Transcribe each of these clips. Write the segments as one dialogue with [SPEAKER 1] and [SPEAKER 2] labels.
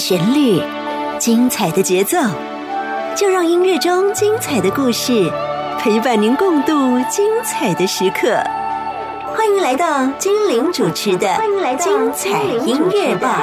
[SPEAKER 1] 旋律，精彩的节奏，就让音乐中精彩的故事陪伴您共度精彩的时刻。欢迎来到精灵主持的《精彩音乐吧》。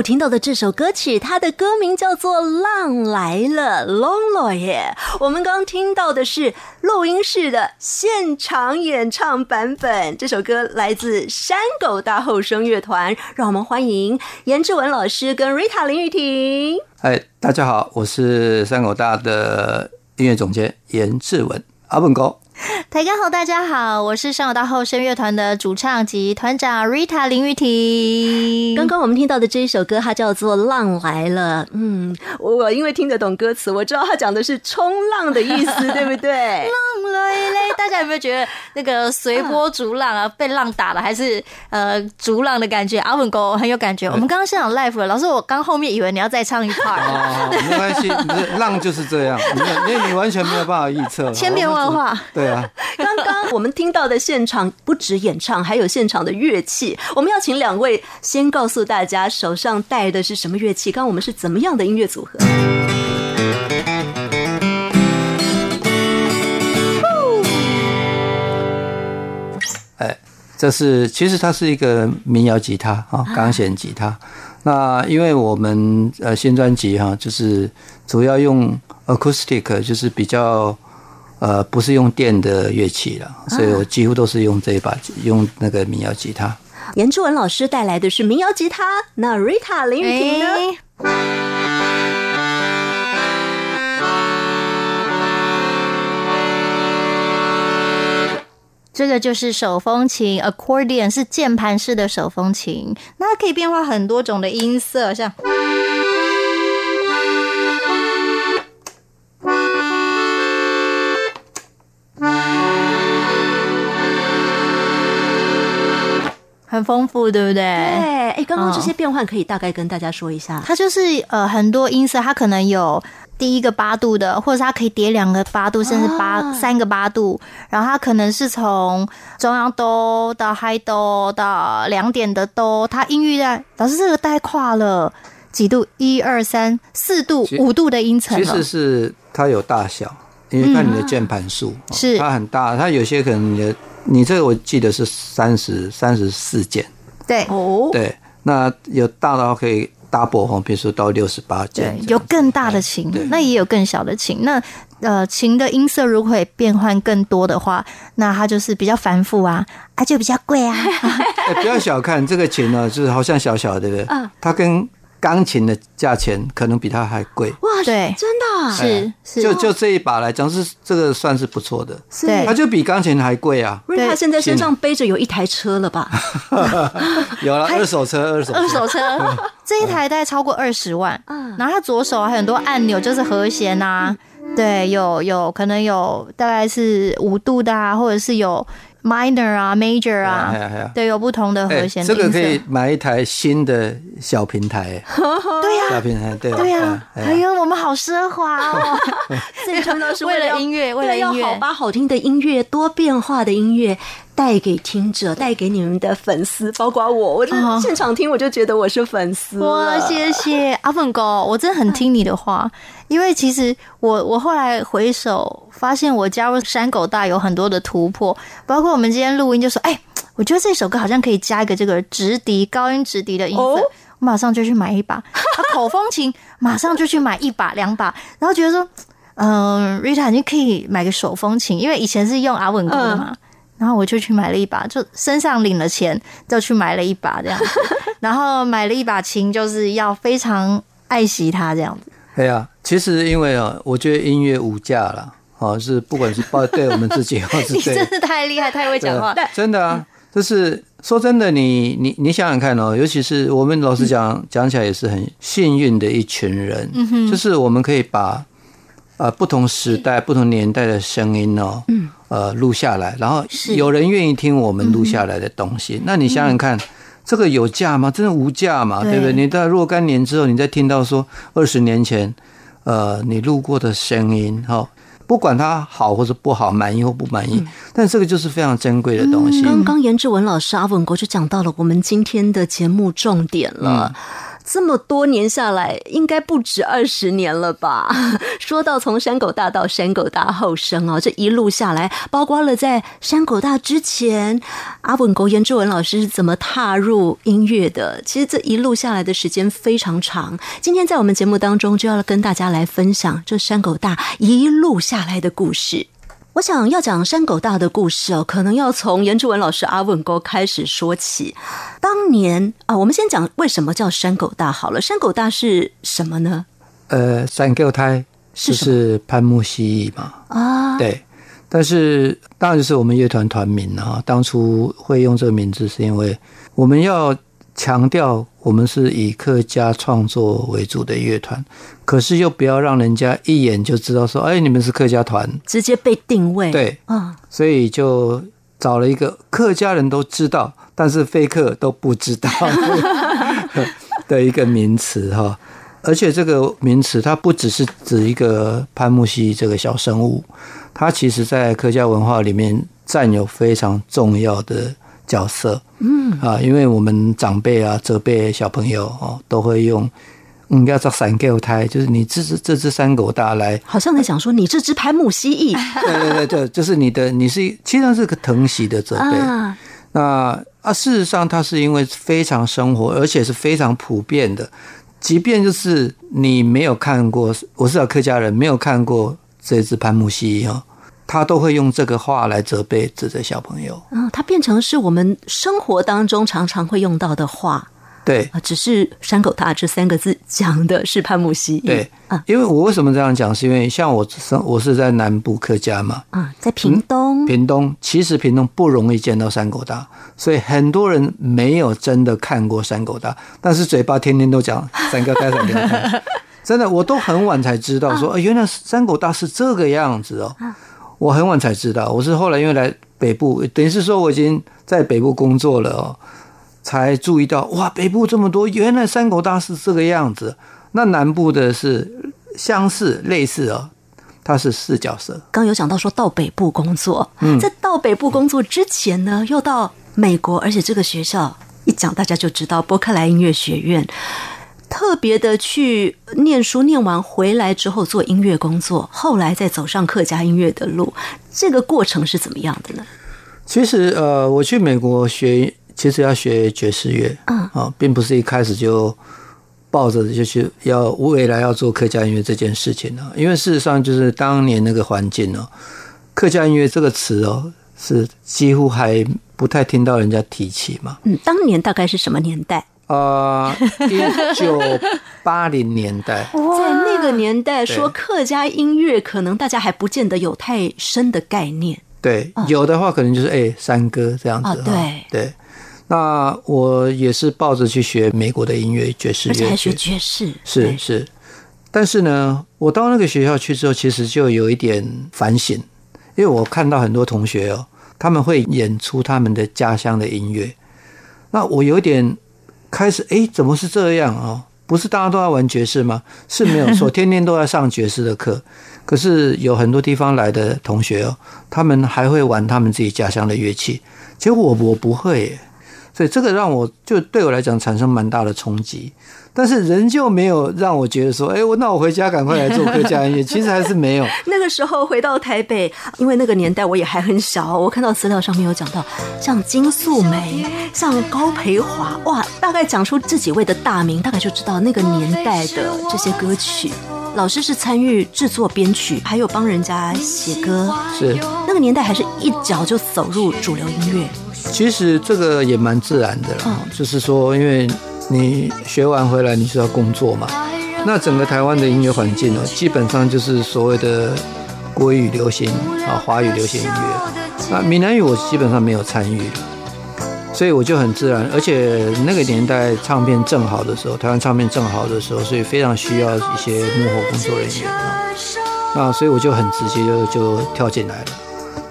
[SPEAKER 1] 哇哦！听到的这首歌曲，它的歌名叫做《浪来了》，Long 耶。我们刚听到的是录音室的现场演唱版本。这首歌来自山狗大后生乐团，让我们欢迎严志文老师跟 Rita 林玉婷。
[SPEAKER 2] 嗨，大家好，我是山狗大的音乐总监严志文，阿本哥。
[SPEAKER 3] 大家好，大家好，我是上有大后生乐团的主唱及团长 Rita 林玉婷。
[SPEAKER 1] 刚刚我们听到的这一首歌，它叫做《浪来了》。嗯，我因为听得懂歌词，我知道它讲的是冲浪的意思，对不对？
[SPEAKER 3] 浪来了，大家有没有觉得那个随波逐浪啊？被浪打了，还是呃逐浪的感觉？阿文哥很有感觉。我们刚刚现场 live 了，老师，我刚后面以为你要再唱一 part。
[SPEAKER 2] 哦，没关系，浪就是这样，因为你完全没有办法预测，
[SPEAKER 3] 千变万化。
[SPEAKER 2] 对啊。
[SPEAKER 1] 刚刚我们听到的现场不止演唱，还有现场的乐器。我们要请两位先告诉大家手上带的是什么乐器。刚刚我们是怎么样的音乐组合？
[SPEAKER 2] 哎，这是其实它是一个民谣吉他啊，钢弦吉他。那因为我们呃新专辑哈，就是主要用 acoustic，就是比较。呃，不是用电的乐器了，所以我几乎都是用这一把，用那个民谣吉他。
[SPEAKER 1] 严志文老师带来的是民谣吉他，那 Rita 林雨婷呢？
[SPEAKER 3] 这个就是手风琴，accordion 是键盘式的手风琴，那可以变化很多种的音色，像。很丰富，对不对？
[SPEAKER 1] 对，哎，刚刚这些变换可以大概跟大家说一下。
[SPEAKER 3] 它就是呃很多音色，它可能有第一个八度的，或者它可以叠两个八度，甚至八三个八度。然后它可能是从中央哆到嗨哆到两点的哆，它音域在老师这个带跨了几度？一二三四度、五度的音程。
[SPEAKER 2] 其实是它有大小，因为看你的键盘数，
[SPEAKER 3] 是
[SPEAKER 2] 它很大，它有些可能你的。你这个我记得是三十三十四件，
[SPEAKER 3] 对
[SPEAKER 2] 哦，对，那有大到可以 double 哈，比如说到六十八件，
[SPEAKER 3] 有更大的琴，那也有更小的琴。那呃琴的音色如果会变换更多的话，那它就是比较繁复啊，啊就比较贵啊。
[SPEAKER 2] 哎不要小看这个琴呢，就是好像小小的，对不对？
[SPEAKER 1] 嗯
[SPEAKER 2] 它跟钢琴的价钱可能比它还贵。
[SPEAKER 1] 哇，
[SPEAKER 3] 对。
[SPEAKER 1] 真的啊？
[SPEAKER 3] 是是，
[SPEAKER 2] 就就这一把来讲，是这个算是不错的，
[SPEAKER 3] 对
[SPEAKER 2] 它就比钢琴还贵啊。
[SPEAKER 1] 瑞他现在身上背着有一台车了吧？
[SPEAKER 2] 有了二手车，二手
[SPEAKER 3] 二手车。这一台大概超过二十万，
[SPEAKER 1] 嗯。
[SPEAKER 3] 然后它左手还有很多按钮，就是和弦呐、对，有有可能有大概是五度的啊，或者是有 minor 啊、major 啊
[SPEAKER 2] 哎呀哎，
[SPEAKER 3] 对，有不同的和
[SPEAKER 2] 哎，
[SPEAKER 3] 弦。
[SPEAKER 2] 这个可以买一台新的小平台，
[SPEAKER 3] 对呀、
[SPEAKER 2] 小平台，对
[SPEAKER 3] 对呀、
[SPEAKER 2] 哎
[SPEAKER 3] 哎呦，我们好奢华哦！
[SPEAKER 1] 这全都是
[SPEAKER 3] 为了音乐，为了
[SPEAKER 1] 对要
[SPEAKER 3] 音乐，
[SPEAKER 1] 好把好听的音乐、多变化的音乐带给听者，带给你们的粉丝，包括我。我现场听，我就觉得我是粉丝了。
[SPEAKER 3] 哇，谢谢阿粉哥，我真的很听你的话，因为其实我我后来回首发现，我加入山狗大有很多的突破，包括我们今天录音就说，哎，我觉得这首歌好像可以加一个这个直笛高音直笛的音色。
[SPEAKER 1] 哦
[SPEAKER 3] 我马上就去买一把，啊，口风琴马上就去买一把两把，然后觉得说，嗯、r i t a 你可以买个手风琴，因为以前是用阿文哥的嘛，然后我就去买了一把，就身上领了钱就去买了一把这样子，然后买了一把琴，就是要非常爱惜它这样子。
[SPEAKER 2] 哎呀，其实因为啊，我觉得音乐无价了，啊，是不管是包对我们自己，或是 对
[SPEAKER 3] 你真的太厉害，太会讲话。
[SPEAKER 2] 对真的啊，就是说真的，你你你想想看哦，尤其是我们老实讲讲起来也是很幸运的一群人，就是我们可以把呃不同时代、不同年代的声音哦，呃录下来，然后有人愿意听我们录下来的东西，那你想想看。这个有价吗？真的无价嘛？
[SPEAKER 3] 对
[SPEAKER 2] 对不对？你到若干年之后，你再听到说二十年前，呃，你录过的声音，哈、不管它好或者不好，满意或不满意，但这个就是非常珍贵的东西。
[SPEAKER 1] 刚刚严志文老师阿文国就讲到了我们今天的节目重点了。这么多年下来，应该不止二十年了吧？说到从山狗大到山狗大后生哦，这一路下来，包括了在山狗大之前，阿文国严志文老师是怎么踏入音乐的？其实这一路下来的时间非常长。今天在我们节目当中，就要跟大家来分享这山狗大一路下来的故事。我想要讲山狗大的故事哦，可能要从严志文老师阿文沟开始说起。当年啊，我们先讲为什么叫山狗大好了。山狗大是什么呢？
[SPEAKER 2] 呃，三个胎
[SPEAKER 1] 是
[SPEAKER 2] 就是潘木蜥蜴嘛，
[SPEAKER 1] 啊，
[SPEAKER 2] 对。但是当然就是我们乐团团名啊，当初会用这个名字是因为我们要强调我们是以客家创作为主的乐团，可是又不要让人家一眼就知道说，哎，你们是客家团，
[SPEAKER 1] 直接被定位。
[SPEAKER 2] 对，
[SPEAKER 1] 啊，
[SPEAKER 2] 所以就找了一个客家人都知道，但是非客都不知道 的一个名词哈。而且这个名词它不只是指一个潘木蜥这个小生物，它其实在客家文化里面占有非常重要的角色。嗯啊，因为我们长辈啊、责备小朋友哦，都会用嗯，要找三狗胎，就是你这只这只三狗大来
[SPEAKER 1] 好像在讲说你这只潘木蜥蜴
[SPEAKER 2] 对对对对，就是你的，你是其实上是个疼惜的责备。
[SPEAKER 1] 啊，
[SPEAKER 2] 那啊，事实上它是因为非常生活，而且是非常普遍的。即便就是你没有看过，我是老客家人，没有看过这只潘木蜥蜴哦，他都会用这个话来责备指责小朋友。
[SPEAKER 1] 嗯，它变成是我们生活当中常常会用到的话。
[SPEAKER 2] 对。
[SPEAKER 1] 啊，只是山狗大这三个字讲的是潘木蜥蜴。
[SPEAKER 2] 对。
[SPEAKER 1] 啊，
[SPEAKER 2] 因为我为什么这样讲，是因为像我生我是在南部客家嘛，
[SPEAKER 1] 啊，在屏东，
[SPEAKER 2] 屏东。其实屏东不容易见到山狗大，所以很多人没有真的看过山狗大，但是嘴巴天天都讲山狗大、山狗大。真的，我都很晚才知道说，呃原来山狗大是这个样子哦。我很晚才知道，我是后来因为来北部，等于是说我已经在北部工作了哦，才注意到哇，北部这么多，原来三狗大是这个样子。那南部的是相似类似哦，它是四角色。
[SPEAKER 1] 刚有讲到说到北部工作，
[SPEAKER 2] 嗯
[SPEAKER 1] 在到北部工作之前呢，又到美国，而且这个学校一讲大家就知道伯克莱音乐学院。特别的去念书，念完回来之后做音乐工作，后来再走上客家音乐的路，这个过程是怎么样的呢？
[SPEAKER 2] 其实呃，我去美国学，其实要学爵士乐，
[SPEAKER 1] 嗯
[SPEAKER 2] 啊，并不是一开始就抱着就是要未来要做客家音乐这件事情呢，因为事实上就是当年那个环境哦，客家音乐这个词哦是几乎还不太听到人家提起嘛。
[SPEAKER 1] 嗯，当年大概是什么年代？
[SPEAKER 2] 啊，一九八零年代，
[SPEAKER 1] 在那个年代说客家音乐，可能大家还不见得有太深的概念。
[SPEAKER 2] 对，有的话可能就是哎山歌这样子。
[SPEAKER 1] 对
[SPEAKER 2] 对。那我也是抱着去学美国的音乐爵士乐，而
[SPEAKER 1] 且还学爵士，
[SPEAKER 2] 是是。但是呢，我到那个学校去之后，其实就有一点反省，因为我看到很多同学哦，他们会演出他们的家乡的音乐，那我有点开始哎，怎么是这样啊？不是大家都在玩爵士吗？是没有错，天天都在上爵士的课。可是有很多地方来的同学哦，他们还会玩他们自己家乡的乐器，结果我我不会。所以这个让我就对我来讲产生蛮大的冲击，但是仍旧没有让我觉得说，哎，我那我回家赶快来做客家音乐。其实还是没有。
[SPEAKER 1] 那个时候回到台北，因为那个年代我也还很小，我看到资料上面有讲到，像金素梅、像高培华，哇，大概讲出这几位的大名，大概就知道那个年代的这些歌曲。老师是参与制作编曲，还有帮人家写歌。
[SPEAKER 2] 是
[SPEAKER 1] 那个年代，还是一脚就走入主流音乐。
[SPEAKER 2] 其实这个也蛮自然的啦，就是说，因为你学完回来你是要工作嘛，那整个台湾的音乐环境呢，基本上就是所谓的国语流行啊，华语流行音乐，那闽南语我基本上没有参与，所以我就很自然，而且那个年代唱片正好的时候，台湾唱片正好的时候，所以非常需要一些幕后工作人员啊，那所以我就很直接就就跳进来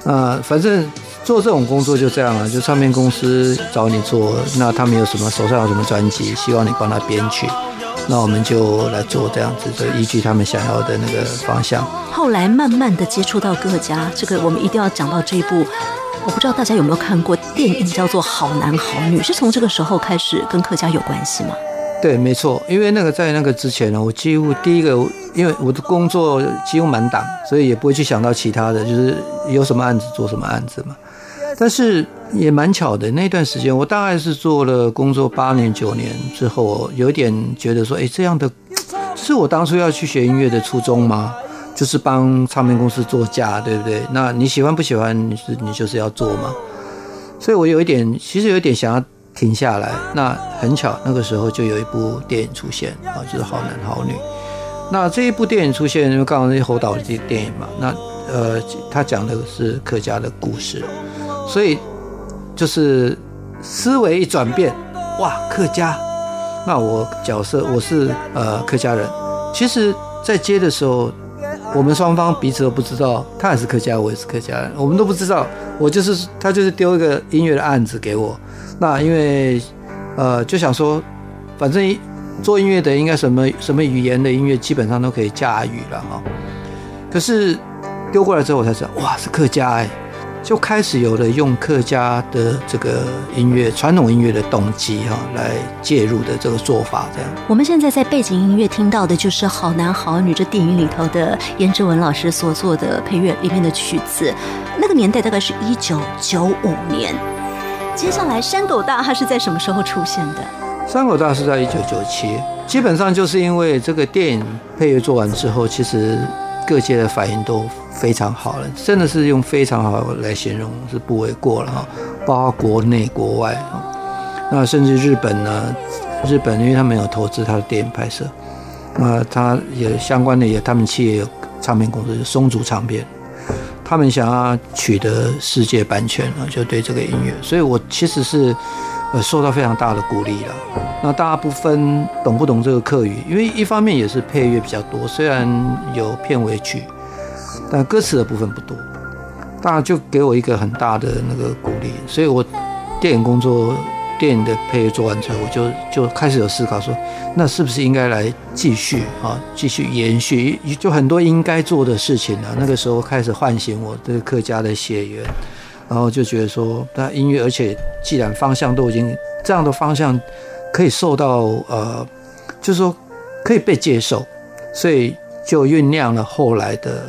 [SPEAKER 2] 了，啊，反正。做这种工作就这样了，就唱片公司找你做，那他们有什么手上有什么专辑，希望你帮他编曲，那我们就来做这样子的，依据他们想要的那个方向。
[SPEAKER 1] 后来慢慢的接触到各家，这个我们一定要讲到这一步。我不知道大家有没有看过电影叫做《好男好女》，是从这个时候开始跟客家有关系吗？
[SPEAKER 2] 对，没错，因为那个在那个之前呢，我几乎第一个，因为我的工作几乎满档，所以也不会去想到其他的，就是有什么案子做什么案子嘛。但是也蛮巧的，那段时间我大概是做了工作八年九年之后，有点觉得说，哎，这样的是我当初要去学音乐的初衷吗？就是帮唱片公司做价，对不对？那你喜欢不喜欢？你是你就是要做嘛。所以我有一点，其实有一点想要停下来。那很巧，那个时候就有一部电影出现啊，就是《好男好女》。那这一部电影出现，因为刚好是侯导的电影嘛，那呃，他讲的是客家的故事。所以就是思维一转变，哇，客家，那我角色我是呃客家人。其实，在接的时候，我们双方彼此都不知道，他也是客家，我也是客家人，我们都不知道。我就是他就是丢一个音乐的案子给我，那因为呃就想说，反正做音乐的应该什么什么语言的音乐基本上都可以驾驭了哈。可是丢过来之后，我才知道，哇，是客家哎。就开始有了用客家的这个音乐、传统音乐的动机哈，来介入的这个做法。这样，
[SPEAKER 1] 我们现在在背景音乐听到的就是《好男好女》这电影里头的颜志文老师所做的配乐里面的曲子。那个年代大概是一九九五年。接下来，山狗大它是在什么时候出现的？
[SPEAKER 2] 山狗大是在一九九七，基本上就是因为这个电影配乐做完之后，其实各界的反应都。非常好了，真的是用非常好来形容是不为过了哈。包括国内国外啊，那甚至日本呢，日本因为他们有投资他的电影拍摄，那他也相关的也他们企业有唱片公司松竹唱片，他们想要取得世界版权啊，就对这个音乐，所以我其实是呃受到非常大的鼓励了。那大家不分懂不懂这个客语？因为一方面也是配乐比较多，虽然有片尾曲。但歌词的部分不多，大家就给我一个很大的那个鼓励，所以我电影工作、电影的配乐做完之后，我就就开始有思考说，那是不是应该来继续啊，继续延续，就很多应该做的事情啊。那个时候开始唤醒我这个客家的血缘，然后就觉得说，那音乐，而且既然方向都已经这样的方向可以受到呃，就是说可以被接受，所以就酝酿了后来的。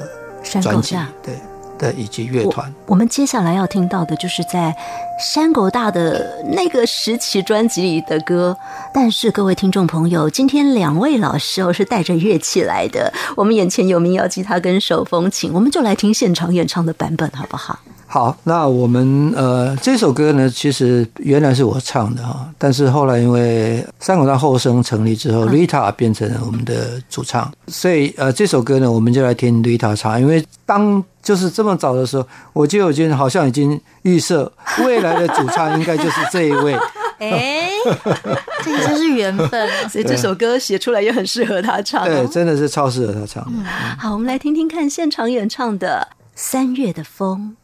[SPEAKER 2] 专辑对，的以及乐团。
[SPEAKER 4] 我们接下来要听到的就是在山狗大的那个时期专辑里的歌。但是各位听众朋友，今天两位老师哦是带着乐器来的，我们眼前有民谣吉他跟手风琴，我们就来听现场演唱的版本好不好？
[SPEAKER 2] 好，那我们呃这首歌呢，其实原来是我唱的哈，但是后来因为三口大后生成立之后，Rita 变成了我们的主唱，所以呃这首歌呢，我们就来听 Rita 唱。因为当就是这么早的时候，我就已经好像已经预设未来的主唱应该就是这一位。
[SPEAKER 3] 哎，这个真是缘分啊！
[SPEAKER 4] 所以这首歌写出来也很适合他唱。
[SPEAKER 2] 对，真的是超适合他唱。
[SPEAKER 4] 好，我们来听听看现场演唱的《三月的风》。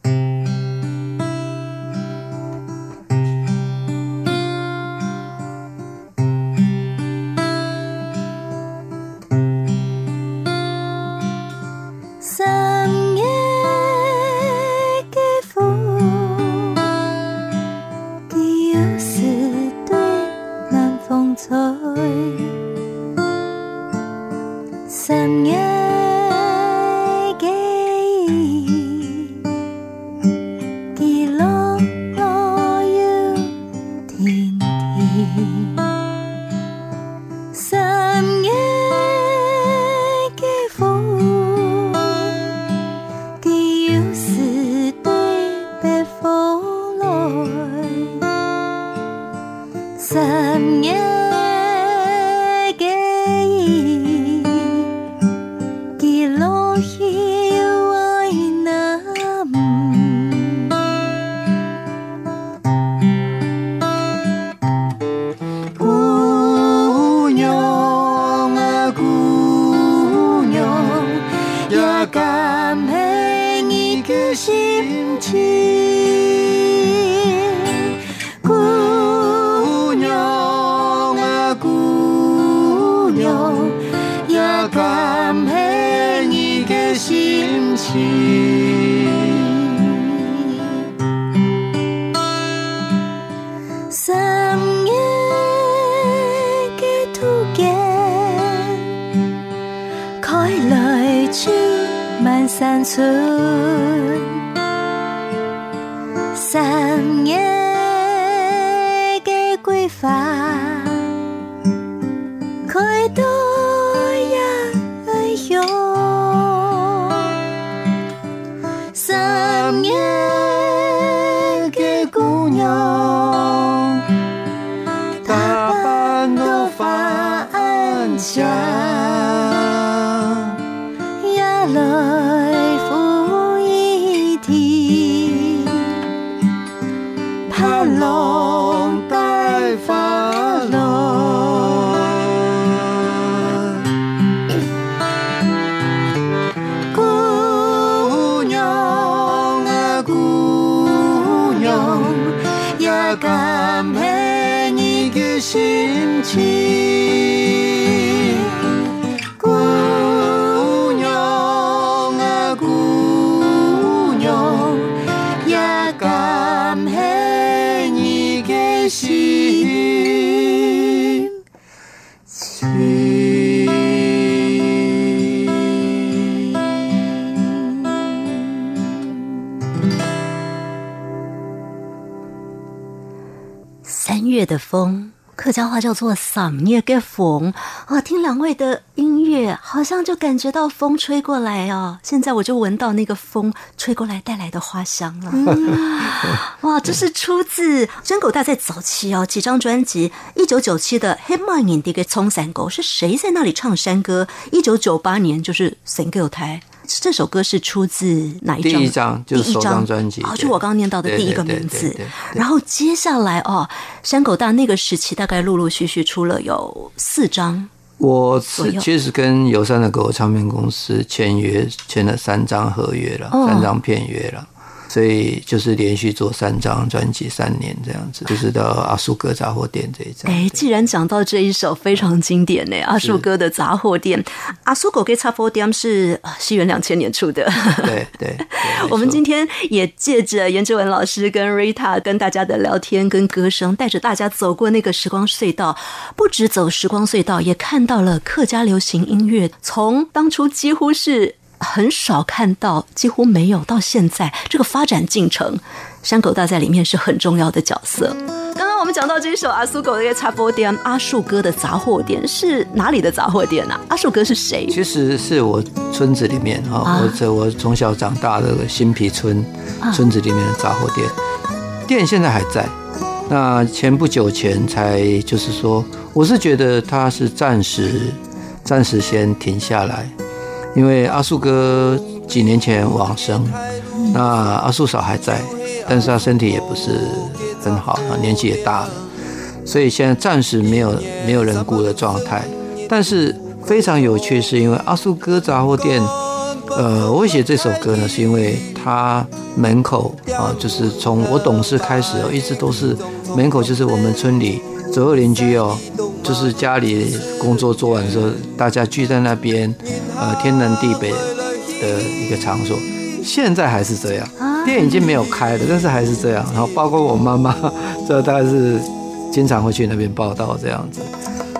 [SPEAKER 4] 心情。月的风，客家话叫做“桑叶嘅风”啊！听两位的音乐，好像就感觉到风吹过来哦。现在我就闻到那个风吹过来带来的花香了。哇，这是出自真狗大在早期哦几张专辑，一九九七的《黑马眼的个冲山狗》是谁在那里唱山歌？一九九八年就是《神狗台》。这首歌是出自哪一张？
[SPEAKER 2] 第一张就是首张专辑，
[SPEAKER 4] 哦，就我刚刚念到的第一个名字。然后接下来哦，山狗大那个时期大概陆陆续续出了有四张。
[SPEAKER 2] 我是其实跟友善的狗唱片公司签约，签了三张合约了，三张片约了。所以就是连续做三张专辑三年这样子，就是到阿叔哥杂货店这一张。
[SPEAKER 4] 哎，既然讲到这一首非常经典呢，阿叔哥的杂货店，阿叔狗给杂货店是西元两千年出的。
[SPEAKER 2] 对对。
[SPEAKER 4] 我们今天也借着严志文老师跟 Rita 跟大家的聊天跟歌声，带着大家走过那个时光隧道，不止走时光隧道，也看到了客家流行音乐从当初几乎是。
[SPEAKER 5] 很少看到，几乎没有。到现在这个发展进程，山狗大在里面是很重要的角色。刚刚我们讲到这首阿苏狗的茶波店，阿树哥的杂货店是哪里的杂货店呢？阿树哥是谁？
[SPEAKER 2] 其实是我村子里面啊，或者我从小长大的新皮村村子里面的杂货店，店现在还在。那前不久前才就是说，我是觉得他是暂时暂时先停下来，因为阿树哥几年前往生，那阿树嫂还在，但是他身体也不是很好啊，年纪也大了，所以现在暂时没有没有人顾的状态。但是非常有趣，是因为阿树哥杂货店。呃，我写这首歌呢，是因为他门口啊，就是从我懂事开始哦，一直都是门口，就是我们村里左右邻居哦，就是家里工作做完的时候，大家聚在那边，呃，天南地北的一个场所。现在还是这样，店已经没有开了，但是还是这样。然后包括我妈妈，这大概是经常会去那边报道这样子。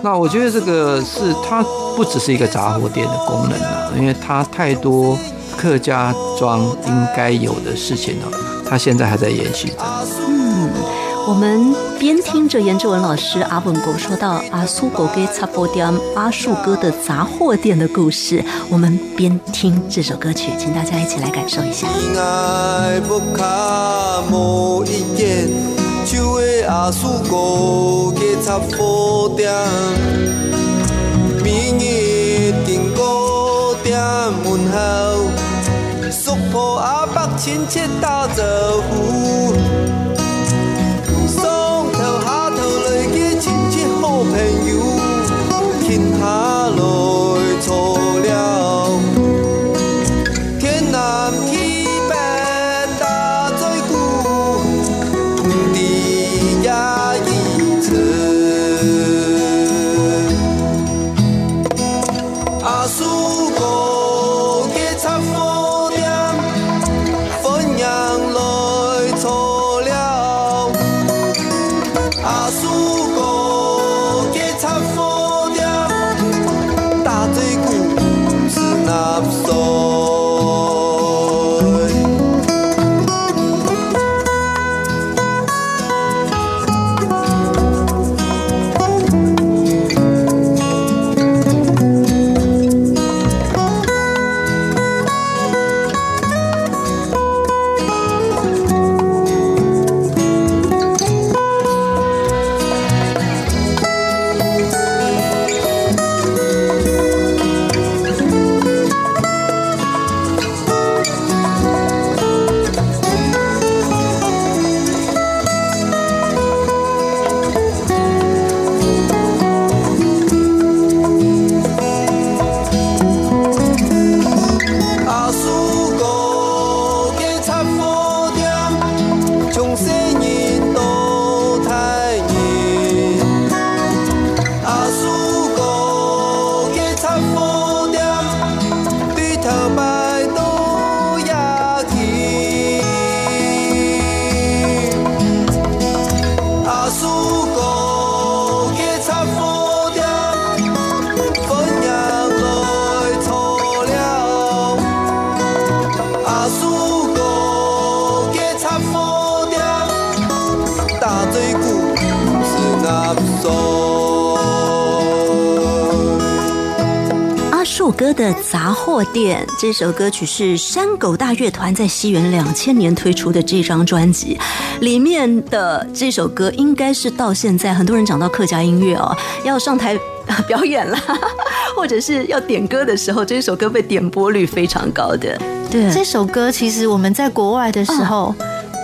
[SPEAKER 2] 那我觉得这个是它不只是一个杂货店的功能了，因为它太多客家庄应该有的事情了，它现在还在延续着。
[SPEAKER 5] 我们边听着严志文老师阿文国说到阿苏狗给杂货店阿树哥的杂货店的故事，我们边听这首歌曲，请大家一起来感受一下。手的阿叔哥加插货店，明日订糕点问候，叔婆阿伯亲切打招呼，走这首歌曲是山狗大乐团在西元两千年推出的这张专辑里面的这首歌，应该是到现在很多人讲到客家音乐哦，要上台表演啦，或者是要点歌的时候，这首歌被点播率非常高的。对，
[SPEAKER 3] 这首歌其实我们在国外的时候，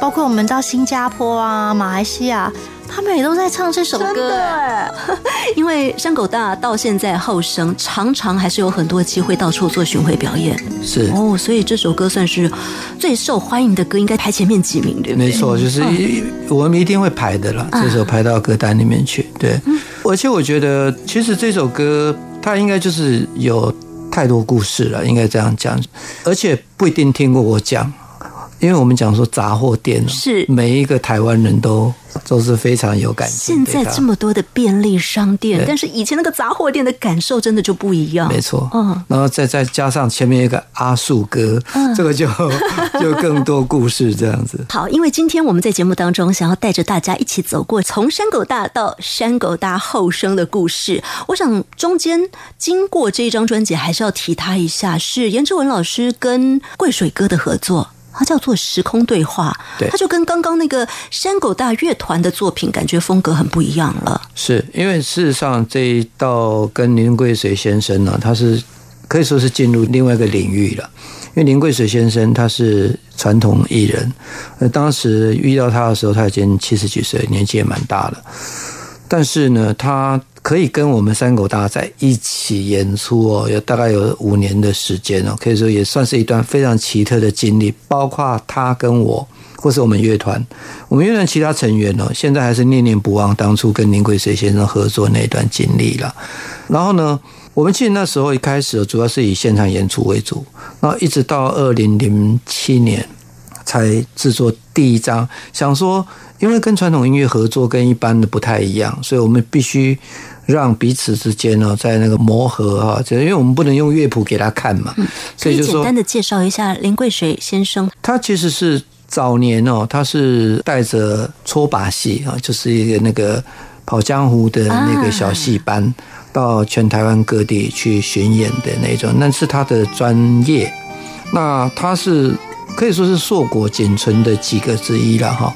[SPEAKER 3] 包括我们到新加坡啊、马来西亚，他们也都在唱这首歌。
[SPEAKER 5] 对，因为山狗大到现在后生，常常还是有很多机会到处做巡回表演。
[SPEAKER 2] 是
[SPEAKER 5] 哦，所以这首歌算是最受欢迎的歌，应该排前面几名，对不对？
[SPEAKER 2] 没错，就是一我们一定会排的啦，这首排到歌单里面去。对，而且我觉得其实这首歌它应该就是有太多故事了，应该这样讲，而且不一定听过我讲。因为我们讲说杂货店
[SPEAKER 5] 是
[SPEAKER 2] 每一个台湾人都都是非常有感情。
[SPEAKER 1] 现在这么多的便利商店，但是以前那个杂货店的感受真的就不一样。
[SPEAKER 2] 没错，
[SPEAKER 1] 嗯，
[SPEAKER 2] 然后再再加上前面一个阿树哥，这个就 就更多故事这样子。
[SPEAKER 1] 好，因为今天我们在节目当中想要带着大家一起走过从山狗大到山狗大后生的故事，我想中间经过这一张专辑，还是要提他一下，是颜志文老师跟桂水哥的合作。它叫做时空对话，
[SPEAKER 2] 对
[SPEAKER 1] 它就跟刚刚那个山狗大乐团的作品感觉风格很不一样了。
[SPEAKER 2] 是因为事实上这一道跟林桂水先生呢，他是可以说是进入另外一个领域了。因为林桂水先生他是传统艺人，呃，当时遇到他的时候，他已经七十几岁，年纪也蛮大了。但是呢，他可以跟我们三狗大在一起演出哦，有大概有五年的时间哦，可以说也算是一段非常奇特的经历。包括他跟我，或是我们乐团，我们乐团其他成员哦，现在还是念念不忘当初跟林桂水先生合作那段经历了。然后呢，我们其实那时候一开始主要是以现场演出为主，然后一直到二零零七年才制作第一张，想说。因为跟传统音乐合作跟一般的不太一样，所以我们必须让彼此之间呢在那个磨合啊，就因为我们不能用乐谱给他看嘛，所以
[SPEAKER 1] 简单的介绍一下林桂水先生，
[SPEAKER 2] 他其实是早年哦，他是带着搓把戏啊，就是一个那个跑江湖的那个小戏班，到全台湾各地去巡演的那种，那是他的专业。那他是可以说是硕果仅存的几个之一了哈。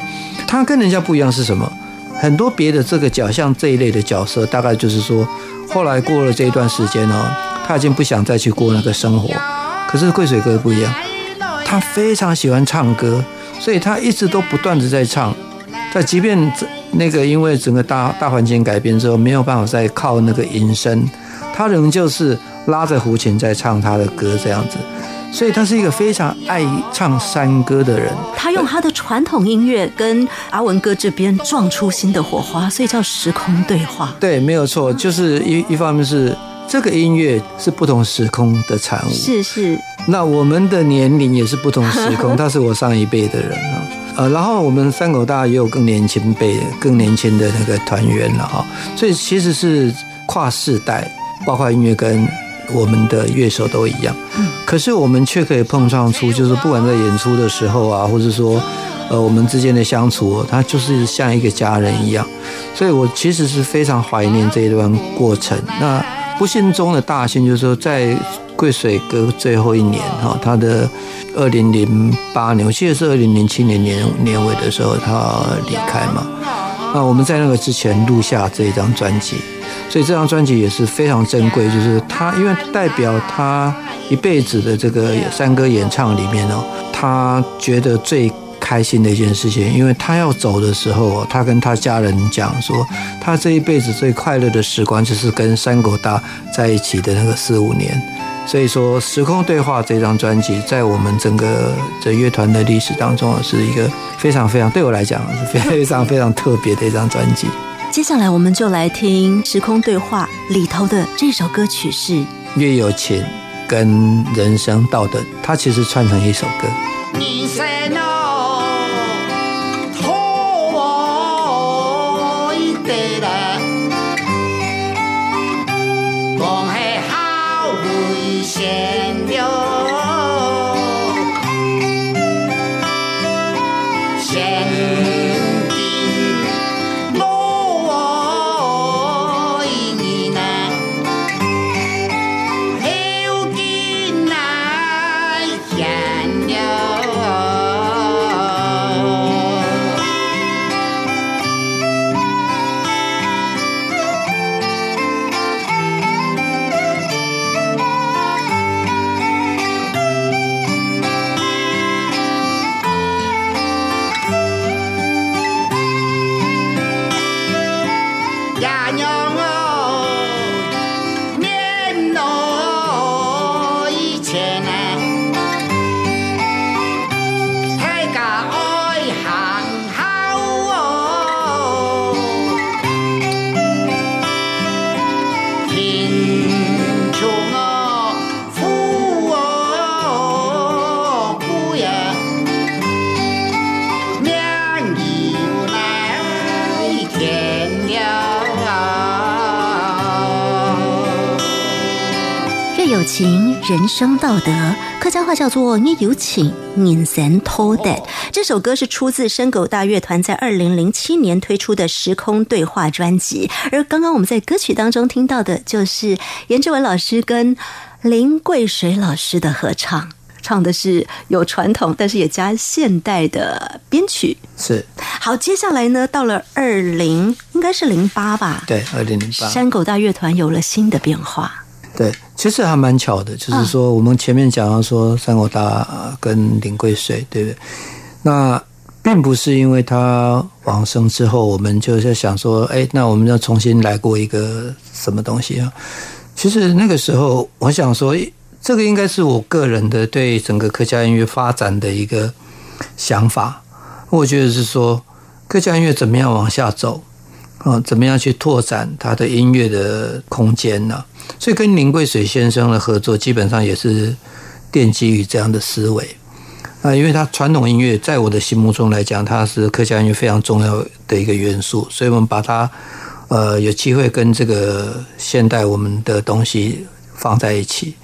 [SPEAKER 2] 他跟人家不一样是什么？很多别的这个角像这一类的角色，大概就是说，后来过了这一段时间呢，他已经不想再去过那个生活。可是桂水哥不一样，他非常喜欢唱歌，所以他一直都不断的在唱。在即便那个因为整个大大环境改变之后，没有办法再靠那个音声，他仍旧是拉着胡琴在唱他的歌这样子。所以他是一个非常爱唱山歌的人。
[SPEAKER 1] 他用他的传统音乐跟阿文哥这边撞出新的火花，所以叫时空对话。
[SPEAKER 2] 对，没有错，就是一一方面是这个音乐是不同时空的产物，
[SPEAKER 1] 是是。
[SPEAKER 2] 那我们的年龄也是不同时空，他是我上一辈的人啊，呃，然后我们三口大也有更年轻辈、更年轻的那个团员了哈，所以其实是跨世代，包括音乐跟。我们的乐手都一样，可是我们却可以碰撞出，就是不管在演出的时候啊，或者说，呃，我们之间的相处，他就是像一个家人一样。所以我其实是非常怀念这一段过程。那不幸中的大幸，就是说在桂水哥最后一年哈，他的二零零八年，我记得是二零零七年年年尾的时候，他离开嘛。那我们在那个之前录下这一张专辑。所以这张专辑也是非常珍贵，就是他因为代表他一辈子的这个山歌演唱里面哦，他觉得最开心的一件事情，因为他要走的时候，他跟他家人讲说，他这一辈子最快乐的时光就是跟山狗大在一起的那个四五年。所以说，《时空对话》这张专辑在我们整个这乐团的历史当中，是一个非常非常对我来讲是非常非常特别的一张专辑。
[SPEAKER 1] 接下来我们就来听《时空对话》里头的这首歌曲是《
[SPEAKER 2] 越有钱跟人生道德》，它其实串成一首歌。
[SPEAKER 1] 人生道德，客家话叫做“你有请，人神托德”。这首歌是出自深狗大乐团在二零零七年推出的《时空对话》专辑，而刚刚我们在歌曲当中听到的，就是严志文老师跟林桂水老师的合唱。唱的是有传统，但是也加现代的编曲。
[SPEAKER 2] 是
[SPEAKER 1] 好，接下来呢，到了二零，应该是零八吧？
[SPEAKER 2] 对，二零零八，
[SPEAKER 1] 山狗大乐团有了新的变化。
[SPEAKER 2] 对，其实还蛮巧的，就是说我们前面讲到说三狗大跟林桂水，对不对？那并不是因为他往生之后，我们就在想说，哎，那我们要重新来过一个什么东西啊？其实那个时候，我想说。这个应该是我个人的对整个客家音乐发展的一个想法。我觉得是说，客家音乐怎么样往下走啊？怎么样去拓展它的音乐的空间呢？所以跟林桂水先生的合作，基本上也是奠基于这样的思维啊。因为他传统音乐在我的心目中来讲，它是客家音乐非常重要的一个元素，所以我们把它呃有机会跟这个现代我们的东西放在一起。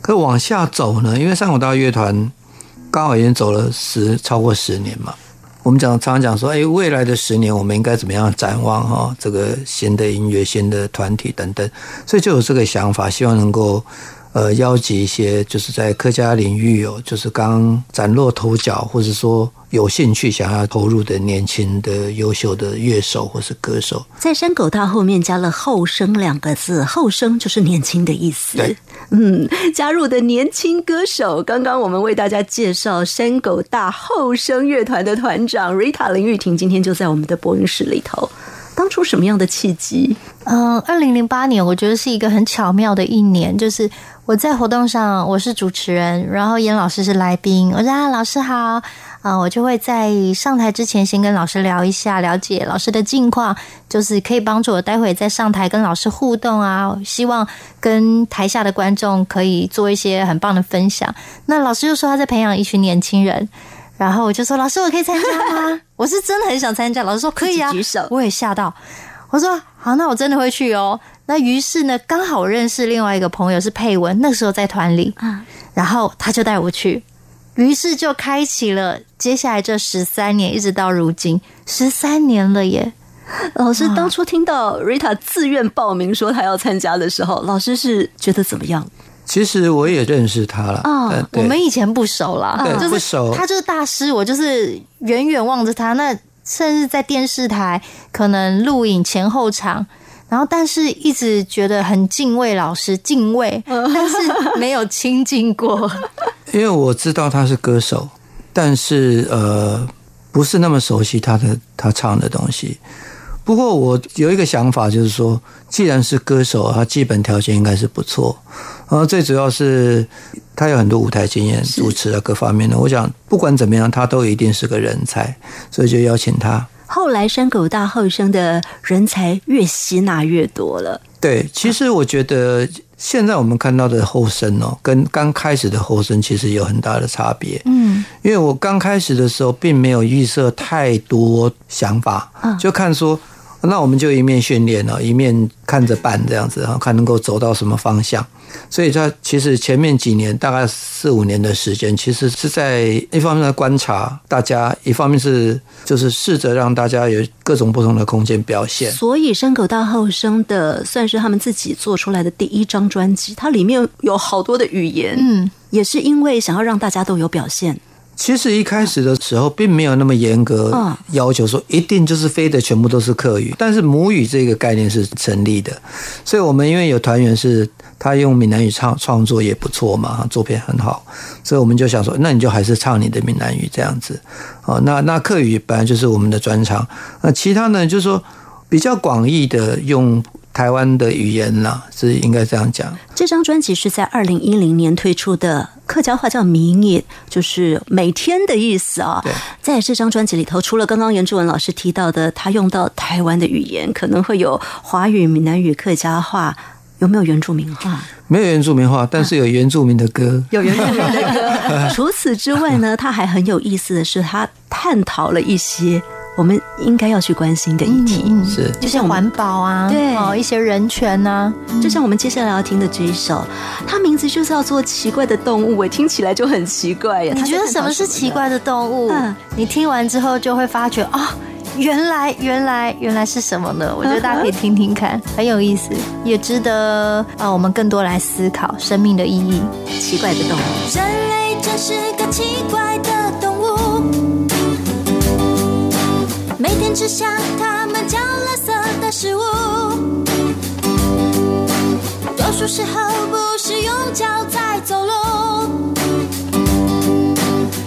[SPEAKER 2] 可往下走呢？因为三口大乐团刚好已经走了十超过十年嘛。我们讲常常讲说，哎，未来的十年我们应该怎么样展望哈？这个新的音乐、新的团体等等，所以就有这个想法，希望能够。呃，邀集一些就是在客家领域有，就是刚崭露头角，或者说有兴趣想要投入的年轻的优秀的乐手或是歌手，
[SPEAKER 1] 在山狗大后面加了“后生”两个字，“后生”就是年轻的意思。
[SPEAKER 2] 对，
[SPEAKER 1] 嗯，加入的年轻歌手，刚刚我们为大家介绍山狗大后生乐团的团长 Rita 林玉婷，今天就在我们的播音室里头。当初什么样的契机？
[SPEAKER 3] 嗯，二零零八年，我觉得是一个很巧妙的一年，就是我在活动上我是主持人，然后严老师是来宾。我说啊，老师好，啊，我就会在上台之前先跟老师聊一下，了解老师的近况，就是可以帮助我待会在上台跟老师互动啊。希望跟台下的观众可以做一些很棒的分享。那老师又说他在培养一群年轻人。然后我就说：“老师，我可以参加吗？我是真的很想参加。”老师说：“可以啊。”
[SPEAKER 1] 举手，
[SPEAKER 3] 我也吓到。我说：“好，那我真的会去哦。”那于是呢，刚好我认识另外一个朋友是佩文，那时候在团里，然后他就带我去，于是就开启了接下来这十三年，一直到如今十三年了耶。
[SPEAKER 1] 老师当初听到 Rita 自愿报名说他要参加的时候，老师是觉得怎么样？
[SPEAKER 2] 其实我也认识他了啊，
[SPEAKER 3] 我们以前不熟了，
[SPEAKER 2] 对，不熟。
[SPEAKER 3] 他就是大师，我就是远远望着他。那甚至在电视台可能录影前后场，然后但是一直觉得很敬畏老师，敬畏，但是没有亲近过。
[SPEAKER 2] 因为我知道他是歌手，但是呃，不是那么熟悉他的他唱的东西。不过我有一个想法，就是说，既然是歌手，他基本条件应该是不错。然后最主要是他有很多舞台经验、主持啊各方面的。我想不管怎么样，他都一定是个人才，所以就邀请他。
[SPEAKER 1] 后来山狗大后生的人才越吸纳越多了。
[SPEAKER 2] 对，其实我觉得现在我们看到的后生哦，跟刚开始的后生其实有很大的差别。嗯，因为我刚开始的时候并没有预设太多想法，就看说。那我们就一面训练了，一面看着办这样子，哈看能够走到什么方向。所以，他其实前面几年，大概四五年的时间，其实是在一方面在观察大家，一方面是就是试着让大家有各种不同的空间表现。
[SPEAKER 1] 所以，山口大后生的算是他们自己做出来的第一张专辑，它里面有好多的语言，嗯，也是因为想要让大家都有表现。
[SPEAKER 2] 其实一开始的时候并没有那么严格要求说一定就是非的全部都是客语，但是母语这个概念是成立的，所以我们因为有团员是他用闽南语唱创作也不错嘛，作品很好，所以我们就想说，那你就还是唱你的闽南语这样子，哦，那那客语本来就是我们的专长，那其他呢就是说比较广义的用。台湾的语言啦，是应该这样讲。
[SPEAKER 1] 这张专辑是在二零一零年推出的，客家话叫“明夜”，就是每天的意思啊。在这张专辑里头，除了刚刚严志文老师提到的，他用到台湾的语言，可能会有华语、闽南语、客家话，有没有原住民话？
[SPEAKER 2] 没有原住民话，但是有原住民的歌，
[SPEAKER 1] 有原住民的歌。除此之外呢，他还很有意思的是，他探讨了一些。我们应该要去关心的议题。
[SPEAKER 3] 嗯
[SPEAKER 2] 是
[SPEAKER 3] 就像环保啊，
[SPEAKER 1] 对
[SPEAKER 3] 哦，一些人权呐、
[SPEAKER 1] 就像我们接下来要听的这一首，它名字就是要做奇怪的动物，哎，听起来就很奇怪呀。
[SPEAKER 3] 你觉得什么是奇怪的动物？
[SPEAKER 1] 嗯
[SPEAKER 3] 你听完之后就会发觉哦，原来原来原来是什么呢？我觉得大家可以听听看，很有意思，也值得呃我们更多来思考生命的意义。
[SPEAKER 1] 奇怪的动物？
[SPEAKER 4] 人类真是个奇怪的动物，每天吃下它们叫垃圾的食物，多数时候不是用脚在走路，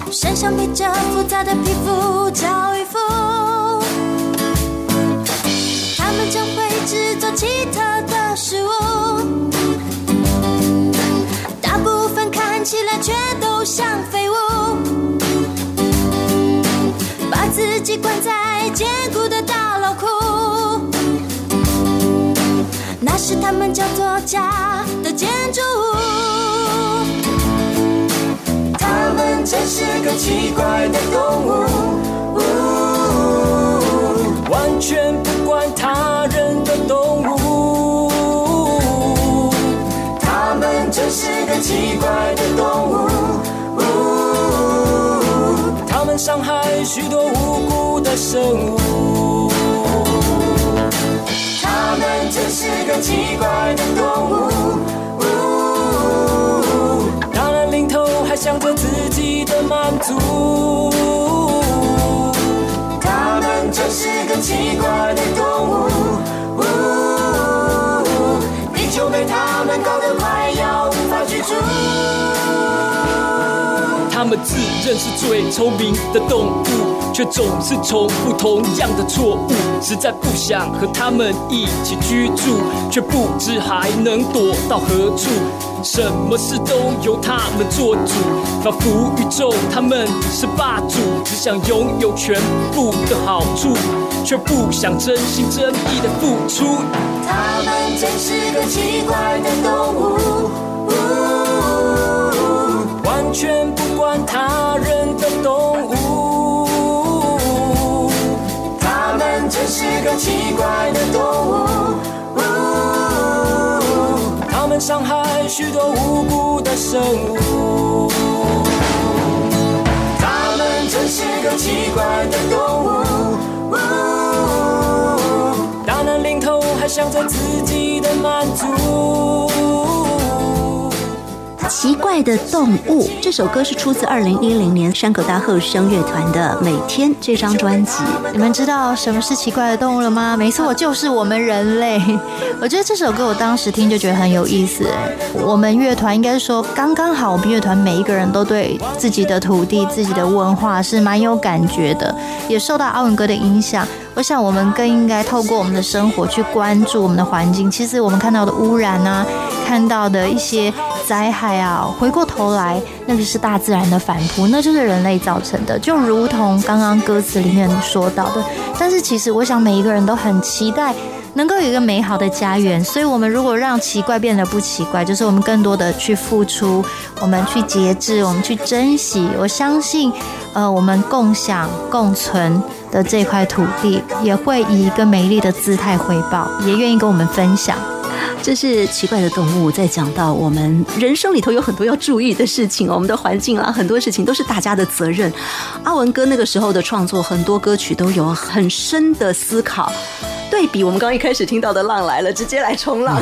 [SPEAKER 4] 身上披着复杂的皮肤叫衣服，他们将会制作奇特的食物。他们叫做家的建筑物。他们真是个奇怪的动物，
[SPEAKER 6] 完全不管他人的动物。
[SPEAKER 4] 他们真是个奇怪的动物。
[SPEAKER 6] 他们伤害许多无辜的生物。
[SPEAKER 4] 他们真是个奇怪的动物。
[SPEAKER 6] 大难临头还想着自己的满足。
[SPEAKER 4] 他们真是个奇怪的动物。他们
[SPEAKER 6] 自认是最聪明的动物，却总是重复同样的错误。实在不想和他们一起居住，却不知还能躲到何处。什么事都由他们做主，仿佛宇宙他们是霸主，只想拥有全部的好处，却不想真心真意的付出。
[SPEAKER 4] 他们真是个奇怪的动物。
[SPEAKER 6] 全不管他人的动物。
[SPEAKER 4] 他们真是个奇怪的动物。
[SPEAKER 6] 他们伤害许多无辜的生物。
[SPEAKER 4] 他们真是个奇怪的动物。
[SPEAKER 6] 大难临头还想着自己的满足。
[SPEAKER 1] 奇怪的动物这首歌是出自二零一零年山口大后声乐团的《每天》这张专辑。
[SPEAKER 3] 你们知道什么是奇怪的动物了吗？没错，就是我们人类。我觉得这首歌我当时听就觉得很有意思。我们乐团应该说刚刚好，我们乐团每一个人都对自己的土地、自己的文化是蛮有感觉的，也受到阿文哥的影响。我想我们更应该透过我们的生活去关注我们的环境。其实我们看到的污染啊，看到的一些灾害啊，回过头来，那个是大自然的反扑，那就是人类造成的。就如同刚刚歌词里面说到的，但是其实我想每一个人都很期待。能够有一个美好的家园，所以我们如果让奇怪变得不奇怪，就是我们更多的去付出，我们去节制，我们去珍惜。我相信，呃，我们共享共存的这块土地，也会以一个美丽的姿态回报，也愿意跟我们分享。
[SPEAKER 1] 这是奇怪的动物，在讲到我们人生里头有很多要注意的事情，我们的环境啊，很多事情都是大家的责任。阿文哥那个时候的创作，很多歌曲都有很深的思考。对比我们刚刚一开始听到的《浪来了》，直接来冲浪，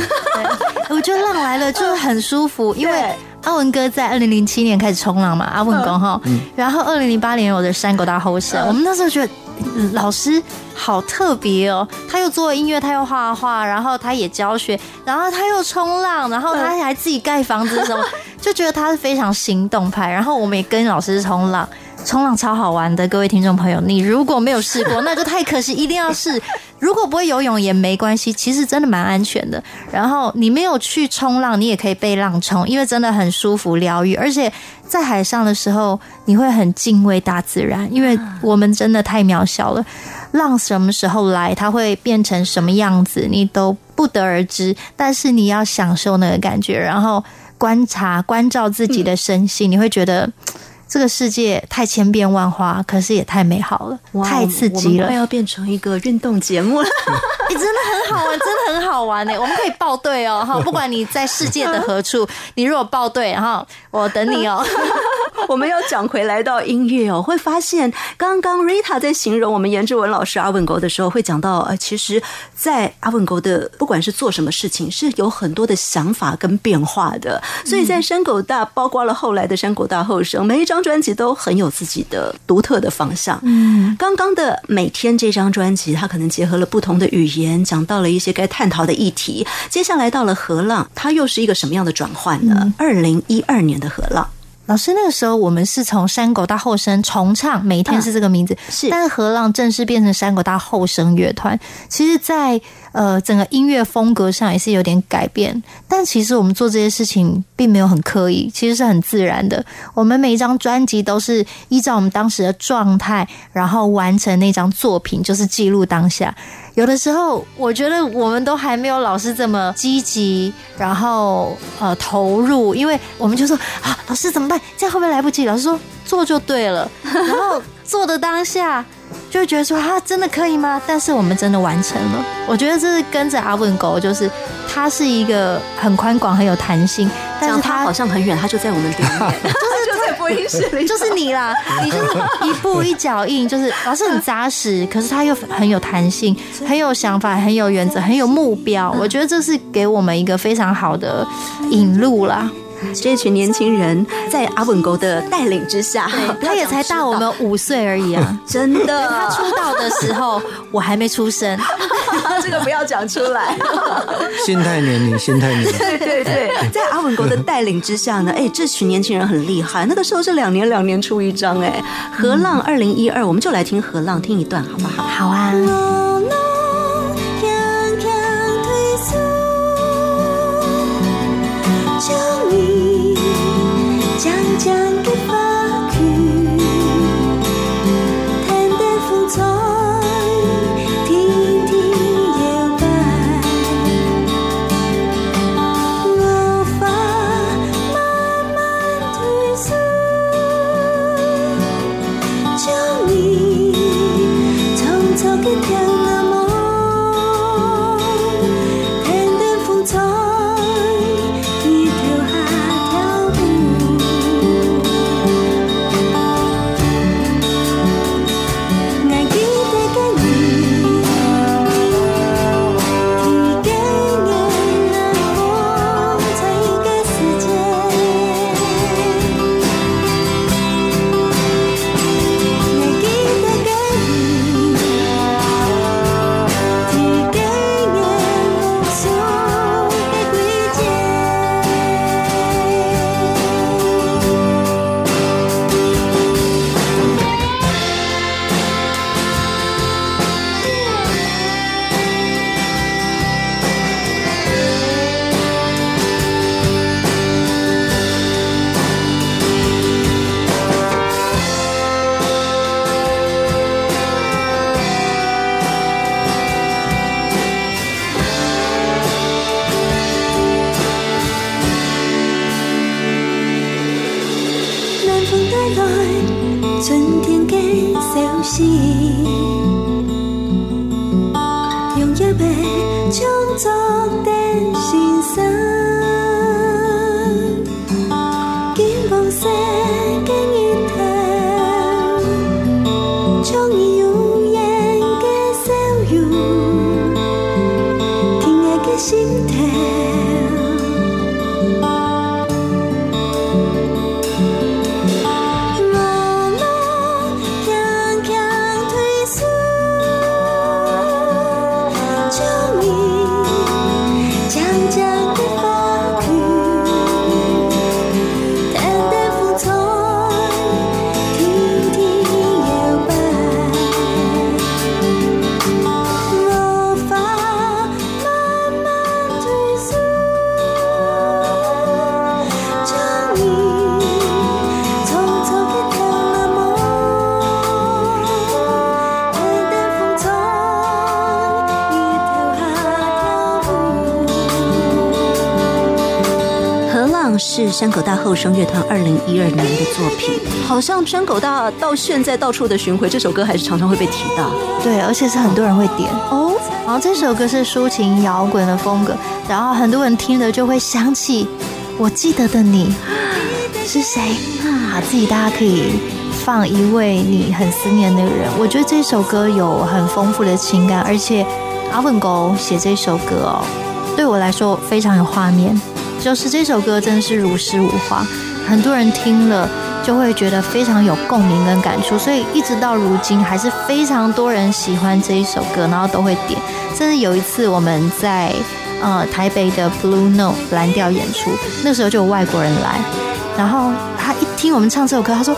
[SPEAKER 3] 我觉得浪来了就是很舒服，因为阿文哥在二零零七年开始冲浪嘛，阿文哥哈，然后二零零八年我的山狗大后生，我们那时候觉得嗯老师好特别哦，他又做音乐，他又画画，然后他也教学，然后他又冲浪，然后他还自己盖房子什么，就觉得他是非常行动派。然后我们也跟老师冲浪，冲浪超好玩的，各位听众朋友，你 如果没有试过，那就太可惜，一定要试。如果不会游泳也没关系，其实真的蛮安全的。然后你没有去冲浪，你也可以被浪冲，因为真的很舒服疗愈，而且在海上的时候，你会很敬畏大自然，因为我们真的太渺小了。浪什么时候来，它会变成什么样子，你都不得而知。但是你要享受那个感觉，然后观察、关照自己的身心，你会觉得。这个世界太千变万化，可是也太美好了，
[SPEAKER 1] 哇
[SPEAKER 3] 太刺激了
[SPEAKER 1] 快。要变成一个运动节目了。
[SPEAKER 3] 你、真的很好玩，真的很好玩呢。我们可以报队哦，哈，不管你在世界的何处，你如果报队，哈我等你哦。
[SPEAKER 1] 我们要讲回来到音乐哦，会发现刚刚 Rita 在形容我们颜志文老师阿文狗的时候，会讲到呃，其实，在阿文狗的不管是做什么事情，是有很多的想法跟变化的。所以在山狗大，包括了后来的山狗大后生，每一张专辑都很有自己的独特的方向。嗯，刚刚的每天这张专辑，它可能结合了不同的语言，讲到了一些该探讨的议题。接下来到了河浪，它又是一个什么样的转换呢？二零一二年的河浪。
[SPEAKER 3] 老师，那个时候我们是从山狗到后生重唱，每一天是这个名字，
[SPEAKER 1] 是
[SPEAKER 3] 但是河浪正式变成山狗到后生乐团。其实在，呃整个音乐风格上也是有点改变，但其实我们做这些事情并没有很刻意，其实是很自然的。我们每一张专辑都是依照我们当时的状态，然后完成那张作品，就是记录当下。有的时候，我觉得我们都还没有老师这么积极，然后呃投入，因为我们就说啊，老师怎么办？这样会不会来不及？老师说做就对了，然后做的当下就会觉得说啊，真的可以吗？但是我们真的完成了。我觉得这是跟着阿文狗，就是它是一个很宽广、很有弹性，但是
[SPEAKER 1] 他
[SPEAKER 3] 它
[SPEAKER 1] 好像很远，它就在我们对面，就是就在播音室里，
[SPEAKER 3] 就是你啦，你就是一步一脚印，就是老师很扎实，可是他又很有弹性，很有想法，很有原则，很有目标。我觉得这是给我们一个非常好的引路啦。
[SPEAKER 1] 这群年轻人在阿文狗的带领之下，
[SPEAKER 3] 他也才大我们五岁而已啊。
[SPEAKER 1] 真的，
[SPEAKER 3] 他出道的时候，我还没出生。
[SPEAKER 1] 这个不要讲出来。
[SPEAKER 2] 心态年龄，心态年龄。
[SPEAKER 1] 对对对，在阿文狗的带领之下呢，哎，这群年轻人很厉害。那个时候是两年两年出一张，哎，河浪二零一二，我们就来听河浪，听一段好不好？
[SPEAKER 3] 好啊，
[SPEAKER 1] 山口大后生乐团二零一二年的作品，好像山口大到现在到处的巡回，这首歌还是常常会被提到。
[SPEAKER 3] 对，而且是很多人会点。
[SPEAKER 1] 哦，
[SPEAKER 3] 然后这首歌是抒情摇滚的风格，然后很多人听了就会想起我记得的你 是谁啊？自己大家可以放一位你很思念那个人。我觉得这首歌有很丰富的情感，而且阿文狗写这首歌哦，对我来说非常有画面。就是这首歌真的是如诗如画，很多人听了就会觉得非常有共鸣跟感触，所以一直到如今还是非常多人喜欢这一首歌，然后都会点。甚至有一次我们在呃台北的 Blue Note 蓝调演出，那时候就有外国人来，然后他一听我们唱这首歌，他说：“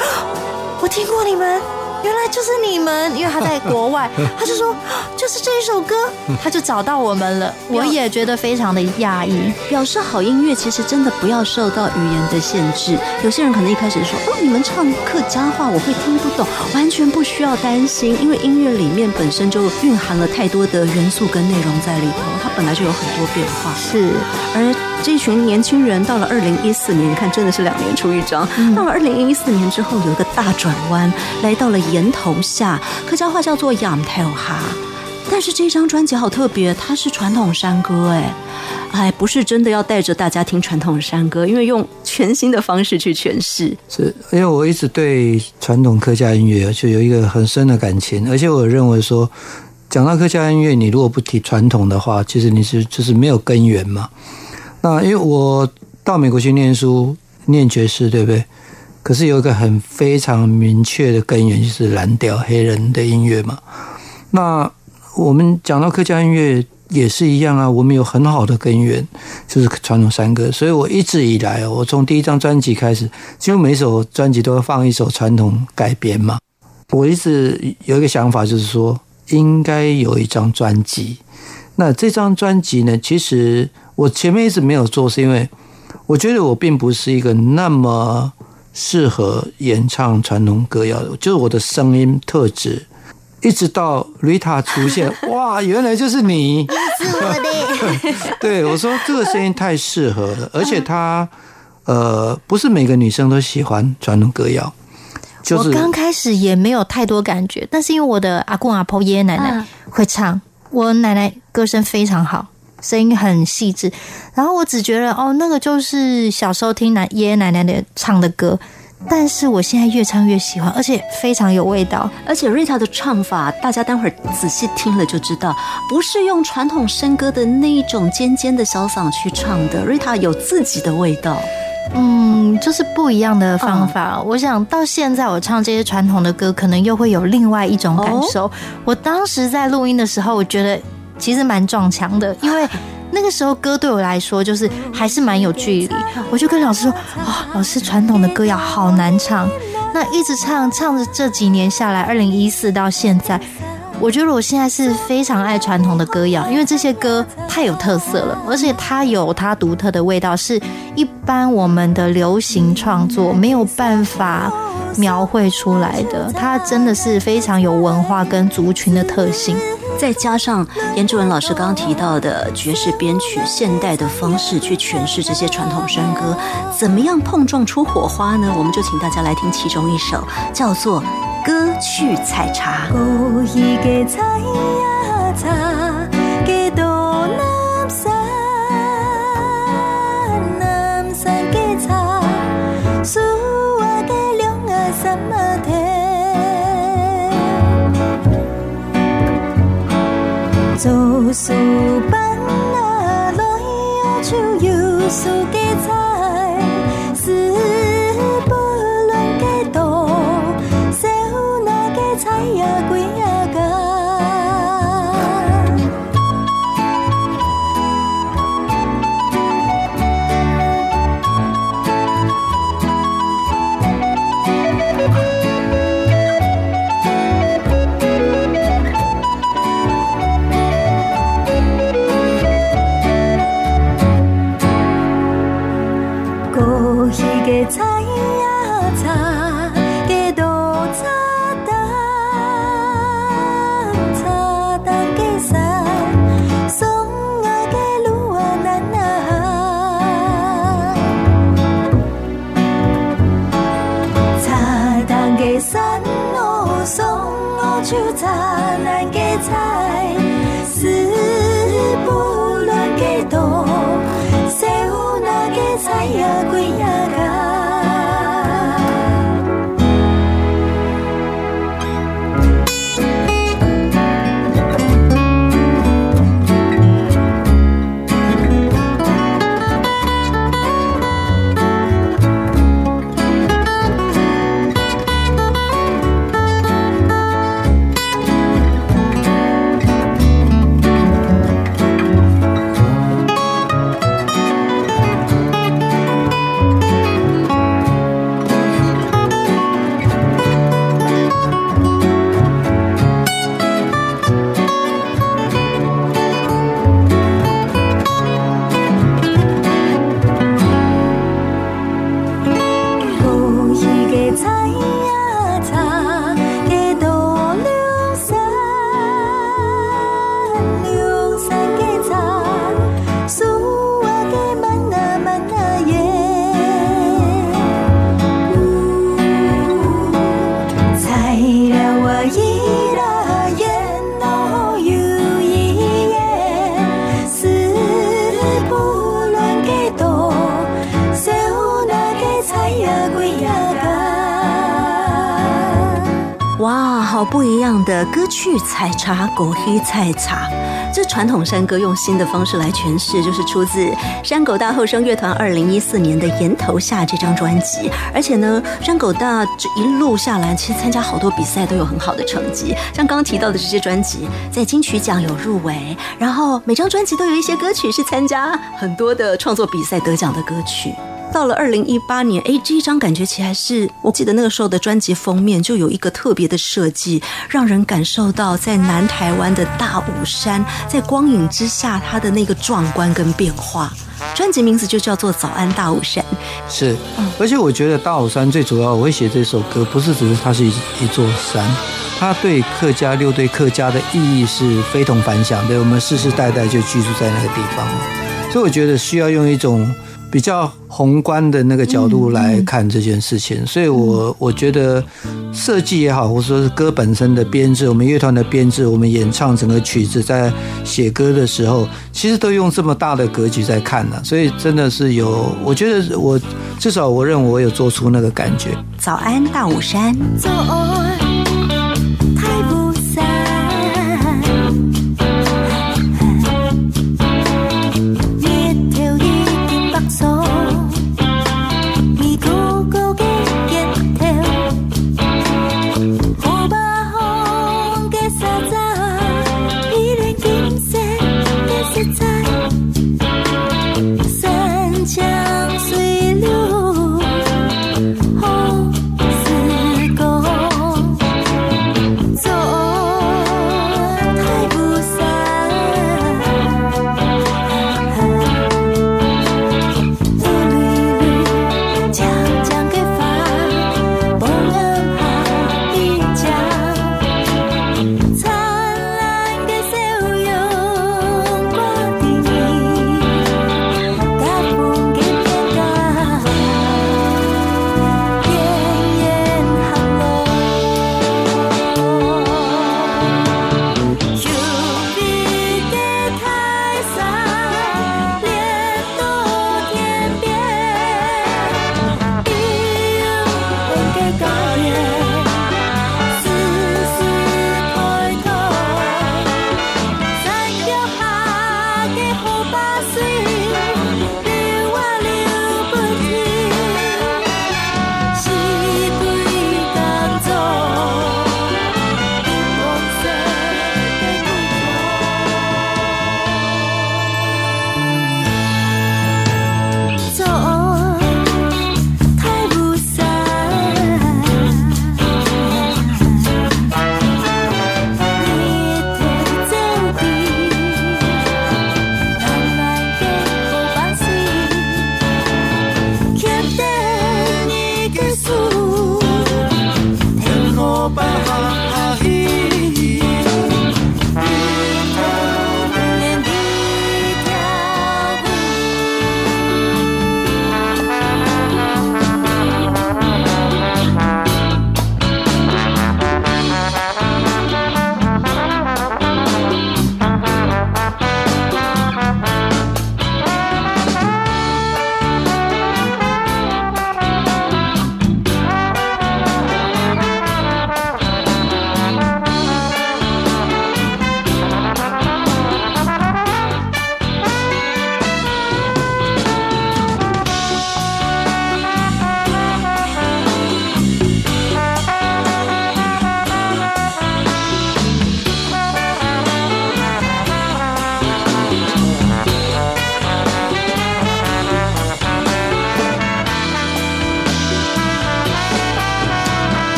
[SPEAKER 3] 我听过你们。”原来就是你们，因为他在国外，他就说就是这一首歌，他就找到我们了。我也觉得非常的讶异。
[SPEAKER 1] 表示好音乐其实真的不要受到语言的限制。有些人可能一开始说哦，你们唱客家话我会听不懂，完全不需要担心，因为音乐里面本身就蕴含了太多的元素跟内容在里头，它本来就有很多变化。
[SPEAKER 3] 是，
[SPEAKER 1] 而这群年轻人到了二零一四年，你看真的是两年出一张。到了二零一四年之后，有一个大转弯，来到了岩头下，客家话叫做仰头哈。但是这张专辑好特别，它是传统山歌，哎，哎，不是真的要带着大家听传统山歌，因为用全新的方式去诠释。
[SPEAKER 2] 是因为我一直对传统客家音乐就有一个很深的感情，而且我认为说，讲到客家音乐，你如果不提传统的话，其实你是就是没有根源嘛。那因为我到美国去念书，念爵士，对不对？可是有一个很非常明确的根源，就是蓝调黑人的音乐嘛。那我们讲到客家音乐也是一样啊，我们有很好的根源，就是传统山歌。所以我一直以来，我从第一张专辑开始，几乎每首专辑都会放一首传统改编嘛。我一直有一个想法，就是说应该有一张专辑。那这张专辑呢，其实我前面一直没有做，是因为我觉得我并不是一个那么适合演唱传统歌谣的，就是我的声音特质。一直到 Rita 出现，哇，原来就是你！
[SPEAKER 3] 是我的。
[SPEAKER 2] 对我说，这个声音太适合了，而且她呃，不是每个女生都喜欢传统歌谣，就是
[SPEAKER 3] 我刚开始也没有太多感觉，但是因为我的阿公阿婆、爷爷奶奶会唱，我奶奶歌声非常好，声音很细致，然后我只觉得哦，那个就是小时候听奶爷爷奶奶的唱的歌，但是我现在越唱越喜欢，而且非常有味道。
[SPEAKER 1] 而且瑞塔的唱法，大家待会儿仔细听了就知道，不是用传统声歌的那一种尖尖的小嗓去唱的，瑞塔有自己的味道。
[SPEAKER 3] 嗯，就是不一样的方法。我想到现在我唱这些传统的歌，可能又会有另外一种感受。我当时在录音的时候，我觉得其实蛮撞墙的，因为那个时候歌对我来说就是还是蛮有距离。我就跟老师说：“哦，老师，传统的歌谣好难唱。”那一直唱唱着这几年下来，二零一四到现在。我觉得我现在是非常爱传统的歌谣，因为这些歌太有特色了，而且它有它独特的味道，是一般我们的流行创作没有办法描绘出来的。它真的是非常有文化跟族群的特性。
[SPEAKER 1] 再加上严志文老师刚刚提到的爵士编曲、现代的方式去诠释这些传统山歌，怎么样碰撞出火花呢？我们就请大家来听其中一首，叫做《歌去采茶》。
[SPEAKER 4] 做事班啊来啊就有数给采，
[SPEAKER 1] 采茶，狗黑采茶。这传统山歌用新的方式来诠释，就是出自山狗大后生乐团二零一四年的《岩头下》这张专辑。而且呢，山狗大这一路下来，其实参加好多比赛都有很好的成绩。像刚刚提到的这些专辑，在金曲奖有入围，然后每张专辑都有一些歌曲是参加很多的创作比赛得奖的歌曲。到了二零一八年，哎，这一张感觉起来是我记得那个时候的专辑封面就有一个特别的设计，让人感受到在南台湾的大武山，在光影之下它的那个壮观跟变化。专辑名字就叫做《早安大武山》。
[SPEAKER 2] 是，而且我觉得大武山最主要，我会写这首歌，不是只是它是一一座山，它对客家六对客家的意义是非同凡响的。我们世世代代就居住在那个地方嘛，所以我觉得需要用一种比较宏观的那个角度来看这件事情。所以我我觉得设计也好，或者说是歌本身的编制，我们乐团的编制，我们演唱整个曲子，在写歌的时候，其实都用这么大的格局在看呢、所以真的是有，我觉得我至少我认为我有做出那个感觉。
[SPEAKER 1] 早安大武山，
[SPEAKER 4] 早安，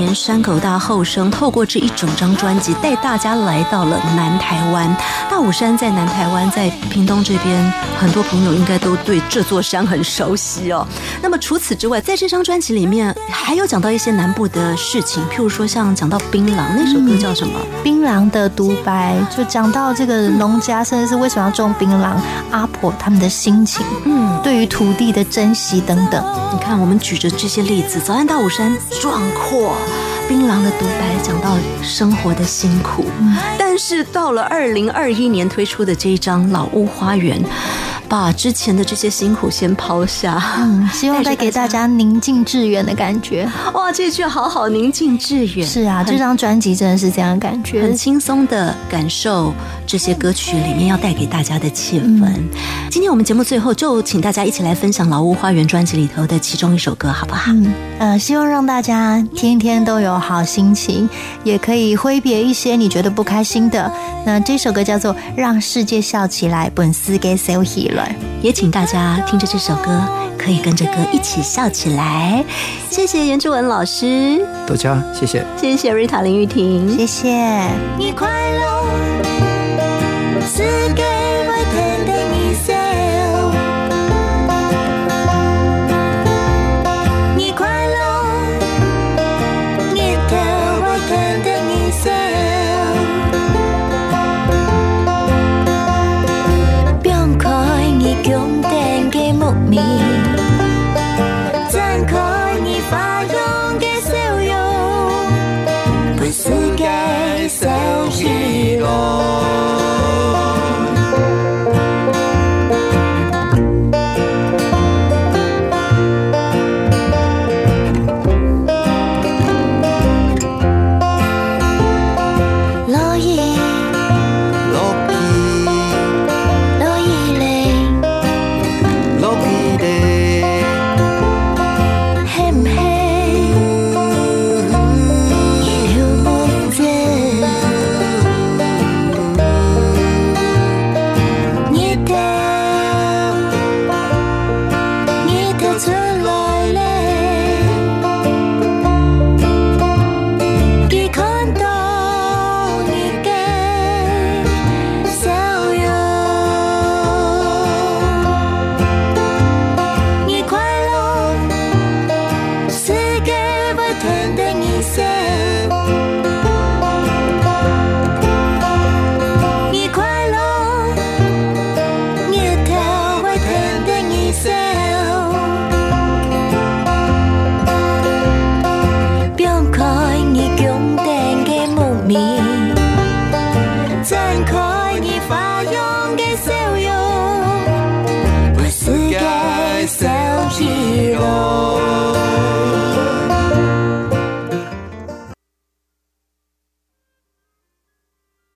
[SPEAKER 1] 年山口大后生透过这一整张专辑带大家来到了南台湾。大武山在南台湾，在屏东这边，很多朋友应该都对这座山很熟悉哦。那么除此之外，在这张专辑里面还有讲到一些南部的事情，譬如说像讲到槟榔那首歌叫什么？
[SPEAKER 3] 槟榔的独白就讲到这个农家，甚至是为什么要种槟榔，阿婆他们的心情，
[SPEAKER 1] 嗯，
[SPEAKER 3] 对于土地的珍惜等等。
[SPEAKER 1] 你看，我们举着这些例子，早安大武山壮阔，槟榔的独白讲到生活的辛苦，但是到了二零二一年推出的这一张《老屋花园》，把之前的这些辛苦先抛下，
[SPEAKER 3] 嗯，希望带给大家宁静致远的感觉。
[SPEAKER 1] 哇，这句好好宁静致远，
[SPEAKER 3] 是啊，这张专辑真的是这样的感觉
[SPEAKER 1] 很。轻松的感受这些歌曲里面要带给大家的气氛。今天我们节目最后就请大家一起来分享《老屋花园》专辑里头的其中一首歌，好不好？
[SPEAKER 3] 嗯，呃，希望让大家天天都有好心情，也可以挥别一些你觉得不开心的。那这首歌叫做《让世界笑起来》，本斯给 h e
[SPEAKER 1] 也请大家听着这首歌，可以跟着歌一起笑起来。谢谢袁志文老师，
[SPEAKER 2] 多加谢谢。
[SPEAKER 1] 谢谢瑞塔林玉婷，
[SPEAKER 3] 谢谢。
[SPEAKER 4] 你快乐，